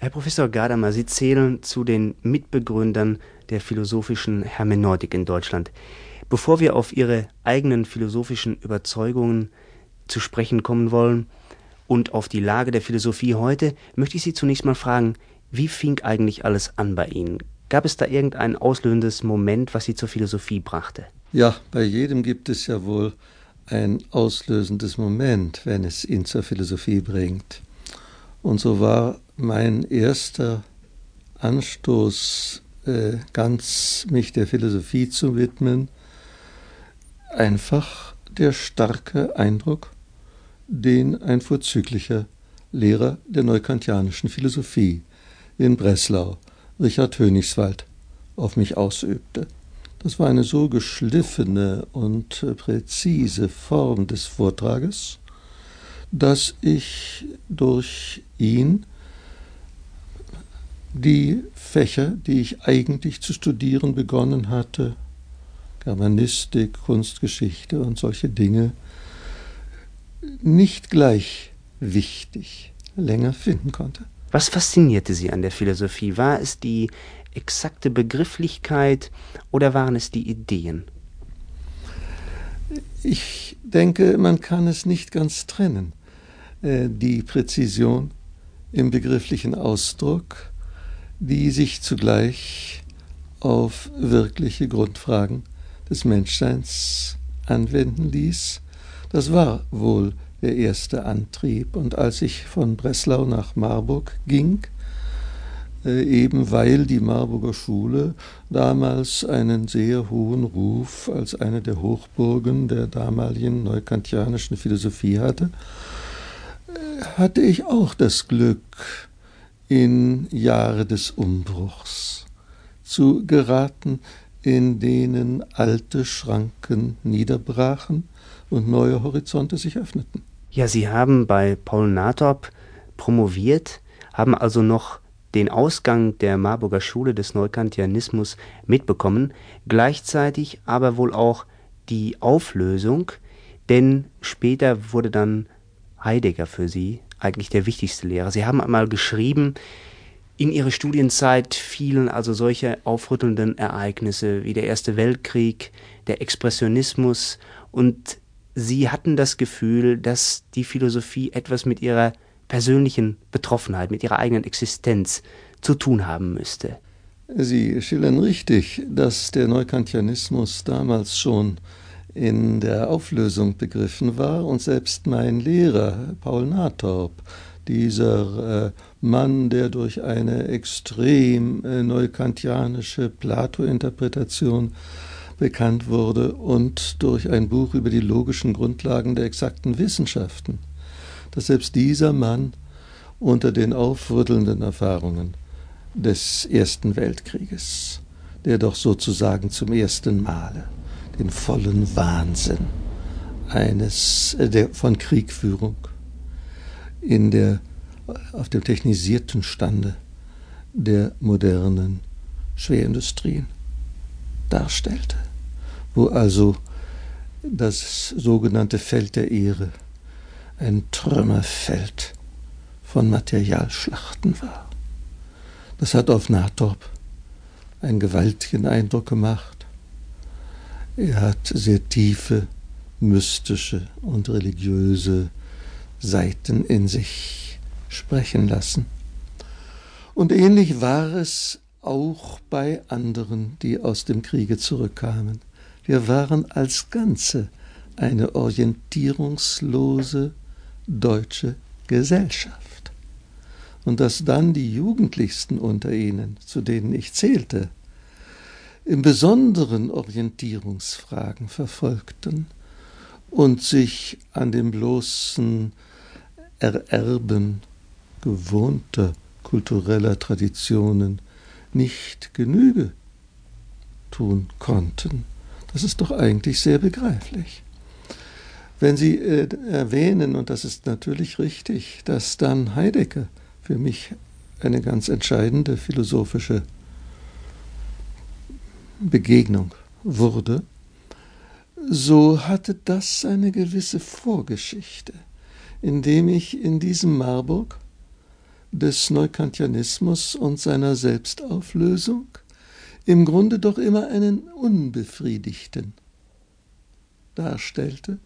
Herr Professor Gadamer, Sie zählen zu den Mitbegründern der philosophischen Hermeneutik in Deutschland. Bevor wir auf Ihre eigenen philosophischen Überzeugungen zu sprechen kommen wollen und auf die Lage der Philosophie heute, möchte ich Sie zunächst mal fragen, wie fing eigentlich alles an bei Ihnen? Gab es da irgendein auslösendes Moment, was Sie zur Philosophie brachte? Ja, bei jedem gibt es ja wohl ein auslösendes Moment, wenn es ihn zur Philosophie bringt. Und so war mein erster Anstoß, äh, ganz mich der Philosophie zu widmen, einfach der starke Eindruck, den ein vorzüglicher Lehrer der neukantianischen Philosophie in Breslau, Richard Hönigswald, auf mich ausübte. Das war eine so geschliffene und präzise Form des Vortrages, dass ich durch ihn die Fächer, die ich eigentlich zu studieren begonnen hatte, Germanistik, Kunstgeschichte und solche Dinge, nicht gleich wichtig länger finden konnte. Was faszinierte Sie an der Philosophie? War es die exakte Begrifflichkeit oder waren es die Ideen? Ich denke, man kann es nicht ganz trennen. Äh, die Präzision im begrifflichen Ausdruck, die sich zugleich auf wirkliche Grundfragen des Menschseins anwenden ließ, das war wohl der erste Antrieb. Und als ich von Breslau nach Marburg ging, äh, eben weil die Marburger Schule damals einen sehr hohen Ruf als eine der Hochburgen der damaligen neukantianischen Philosophie hatte, äh, hatte ich auch das Glück, in Jahre des Umbruchs zu geraten, in denen alte Schranken niederbrachen und neue Horizonte sich öffneten. Ja, Sie haben bei Paul Nathorp promoviert, haben also noch den Ausgang der Marburger Schule des Neukantianismus mitbekommen, gleichzeitig aber wohl auch die Auflösung, denn später wurde dann Heidegger für Sie eigentlich der wichtigste Lehrer. Sie haben einmal geschrieben, in ihre Studienzeit fielen also solche aufrüttelnden Ereignisse wie der Erste Weltkrieg, der Expressionismus und sie hatten das Gefühl, dass die Philosophie etwas mit ihrer persönlichen Betroffenheit, mit ihrer eigenen Existenz zu tun haben müsste. Sie schildern richtig, dass der Neukantianismus damals schon in der Auflösung begriffen war und selbst mein Lehrer Paul Nathorp, dieser äh, Mann, der durch eine extrem äh, neukantianische Plato-Interpretation bekannt wurde und durch ein Buch über die logischen Grundlagen der exakten Wissenschaften, dass selbst dieser Mann unter den aufrüttelnden Erfahrungen des Ersten Weltkrieges, der doch sozusagen zum ersten Male den vollen Wahnsinn eines äh, der, von Kriegführung in der auf dem technisierten Stande der modernen Schwerindustrien darstellte, wo also das sogenannte Feld der Ehre ein Trümmerfeld von Materialschlachten war. Das hat auf Nathorp einen gewaltigen Eindruck gemacht. Er hat sehr tiefe, mystische und religiöse Seiten in sich sprechen lassen. Und ähnlich war es auch bei anderen, die aus dem Kriege zurückkamen. Wir waren als Ganze eine orientierungslose deutsche Gesellschaft. Und dass dann die Jugendlichsten unter ihnen, zu denen ich zählte, im Besonderen Orientierungsfragen verfolgten und sich an dem bloßen Ererben gewohnter kultureller Traditionen nicht Genüge tun konnten. Das ist doch eigentlich sehr begreiflich. Wenn Sie äh, erwähnen, und das ist natürlich richtig, dass dann Heidegger für mich eine ganz entscheidende philosophische Begegnung wurde, so hatte das eine gewisse Vorgeschichte, indem ich in diesem Marburg des Neukantianismus und seiner Selbstauflösung im Grunde doch immer einen unbefriedigten darstellte